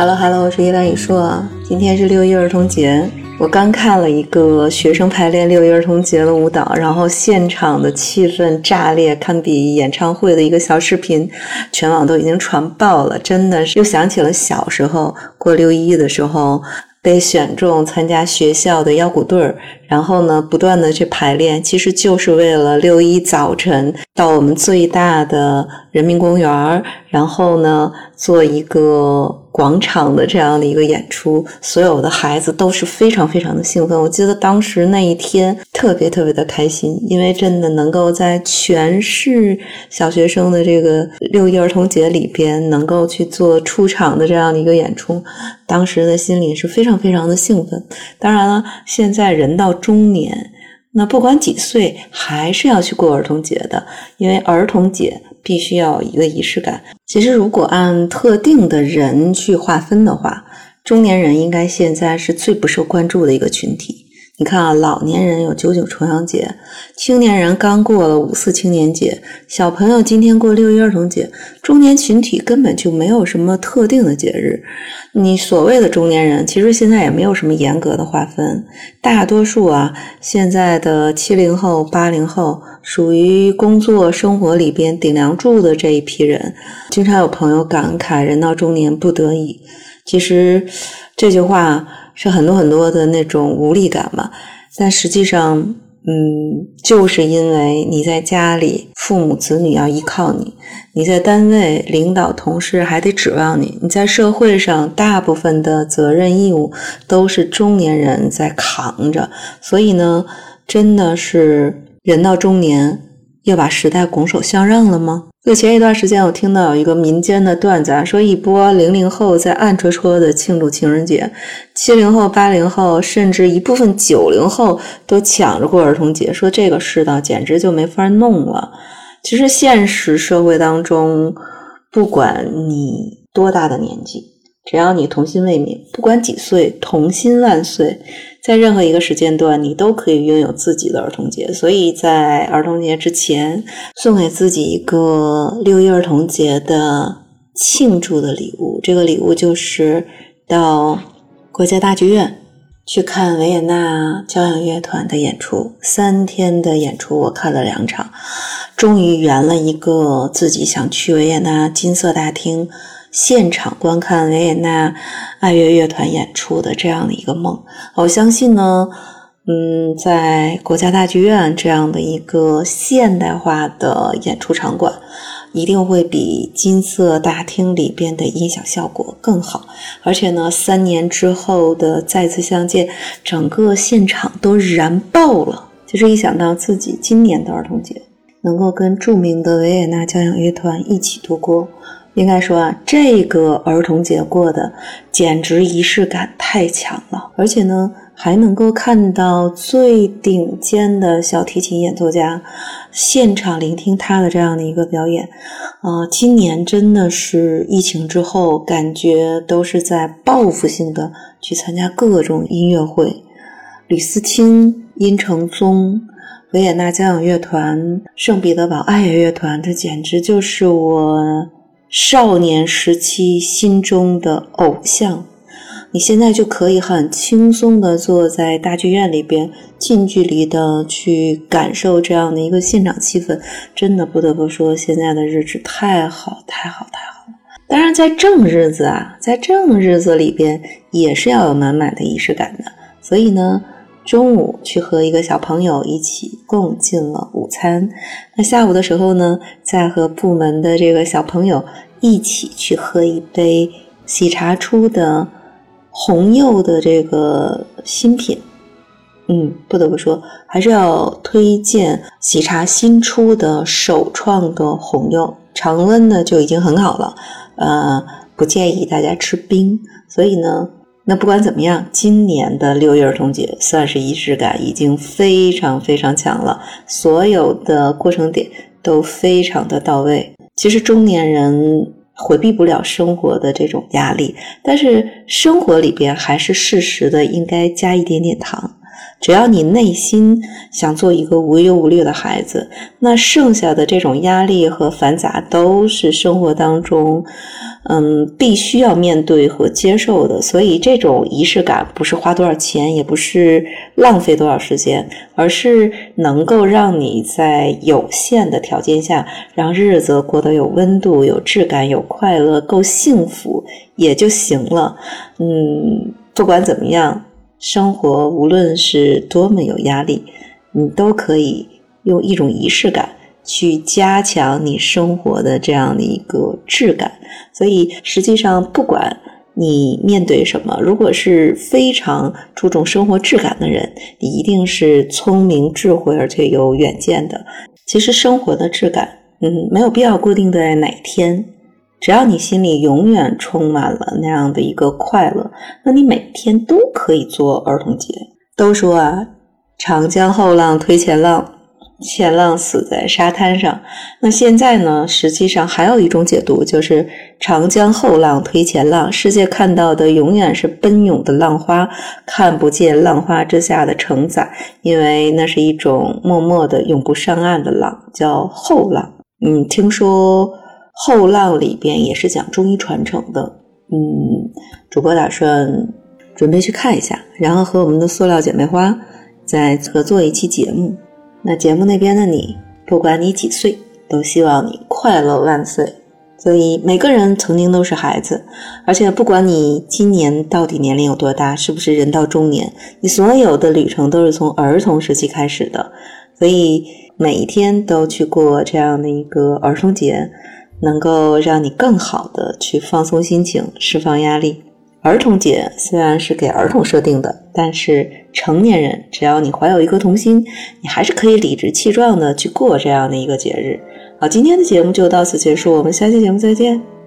Hello Hello，我是叶兰雨硕。今天是六一儿童节，我刚看了一个学生排练六一儿童节的舞蹈，然后现场的气氛炸裂，堪比演唱会的一个小视频，全网都已经传爆了。真的是又想起了小时候过六一的时候。被选中参加学校的腰鼓队儿，然后呢，不断的去排练，其实就是为了六一早晨到我们最大的人民公园儿然后呢，做一个。广场的这样的一个演出，所有的孩子都是非常非常的兴奋。我记得当时那一天特别特别的开心，因为真的能够在全市小学生的这个六一儿童节里边能够去做出场的这样的一个演出，当时的心里是非常非常的兴奋。当然了，现在人到中年。那不管几岁，还是要去过儿童节的，因为儿童节必须要有一个仪式感。其实，如果按特定的人去划分的话，中年人应该现在是最不受关注的一个群体。你看啊，老年人有九九重阳节，青年人刚过了五四青年节，小朋友今天过六一儿童节，中年群体根本就没有什么特定的节日。你所谓的中年人，其实现在也没有什么严格的划分，大多数啊，现在的七零后、八零后属于工作生活里边顶梁柱的这一批人。经常有朋友感慨“人到中年不得已”，其实这句话。是很多很多的那种无力感嘛，但实际上，嗯，就是因为你在家里，父母子女要依靠你；你在单位，领导同事还得指望你；你在社会上，大部分的责任义务都是中年人在扛着。所以呢，真的是人到中年，要把时代拱手相让了吗？就前一段时间，我听到有一个民间的段子啊，说一波零零后在暗戳戳的庆祝情人节，七零后、八零后，甚至一部分九零后都抢着过儿童节，说这个世道简直就没法弄了。其实现实社会当中，不管你多大的年纪。只要你童心未泯，不管几岁，童心万岁，在任何一个时间段，你都可以拥有自己的儿童节。所以在儿童节之前，送给自己一个六一儿童节的庆祝的礼物。这个礼物就是到国家大剧院去看维也纳交响乐团的演出。三天的演出，我看了两场，终于圆了一个自己想去维也纳金色大厅。现场观看维也纳爱乐乐团演出的这样的一个梦，我相信呢，嗯，在国家大剧院这样的一个现代化的演出场馆，一定会比金色大厅里边的音响效果更好。而且呢，三年之后的再次相见，整个现场都燃爆了。就是一想到自己今年的儿童节能够跟著名的维也纳交响乐团一起度过。应该说啊，这个儿童节过的简直仪式感太强了，而且呢，还能够看到最顶尖的小提琴演奏家现场聆听他的这样的一个表演。啊，今年真的是疫情之后，感觉都是在报复性的去参加各种音乐会。吕思清、殷承宗、维也纳交响乐团、圣彼得堡爱乐乐团，这简直就是我。少年时期心中的偶像，你现在就可以很轻松的坐在大剧院里边，近距离的去感受这样的一个现场气氛。真的不得不说，现在的日子太好，太好，太好了。当然，在正日子啊，在正日子里边也是要有满满的仪式感的。所以呢。中午去和一个小朋友一起共进了午餐，那下午的时候呢，再和部门的这个小朋友一起去喝一杯喜茶出的红柚的这个新品。嗯，不得不说，还是要推荐喜茶新出的首创的红柚，常温的就已经很好了。呃，不建议大家吃冰，所以呢。那不管怎么样，今年的六一儿童节算是仪式感已经非常非常强了，所有的过程点都非常的到位。其实中年人回避不了生活的这种压力，但是生活里边还是适时的应该加一点点糖。只要你内心想做一个无忧无虑的孩子，那剩下的这种压力和繁杂都是生活当中，嗯，必须要面对和接受的。所以，这种仪式感不是花多少钱，也不是浪费多少时间，而是能够让你在有限的条件下，让日子过得有温度、有质感、有快乐、够幸福也就行了。嗯，不管怎么样。生活无论是多么有压力，你都可以用一种仪式感去加强你生活的这样的一个质感。所以，实际上不管你面对什么，如果是非常注重生活质感的人，你一定是聪明、智慧而且有远见的。其实，生活的质感，嗯，没有必要固定在哪天。只要你心里永远充满了那样的一个快乐，那你每天都可以做儿童节。都说啊，长江后浪推前浪，前浪死在沙滩上。那现在呢，实际上还有一种解读，就是长江后浪推前浪，世界看到的永远是奔涌的浪花，看不见浪花之下的承载，因为那是一种默默的永不上岸的浪，叫后浪。嗯，听说。后浪里边也是讲中医传承的，嗯，主播打算准备去看一下，然后和我们的塑料姐妹花再合作一期节目。那节目那边的你，不管你几岁，都希望你快乐万岁。所以每个人曾经都是孩子，而且不管你今年到底年龄有多大，是不是人到中年，你所有的旅程都是从儿童时期开始的。所以每一天都去过这样的一个儿童节。能够让你更好的去放松心情、释放压力。儿童节虽然是给儿童设定的，但是成年人只要你怀有一颗童心，你还是可以理直气壮的去过这样的一个节日。好，今天的节目就到此结束，我们下期节目再见。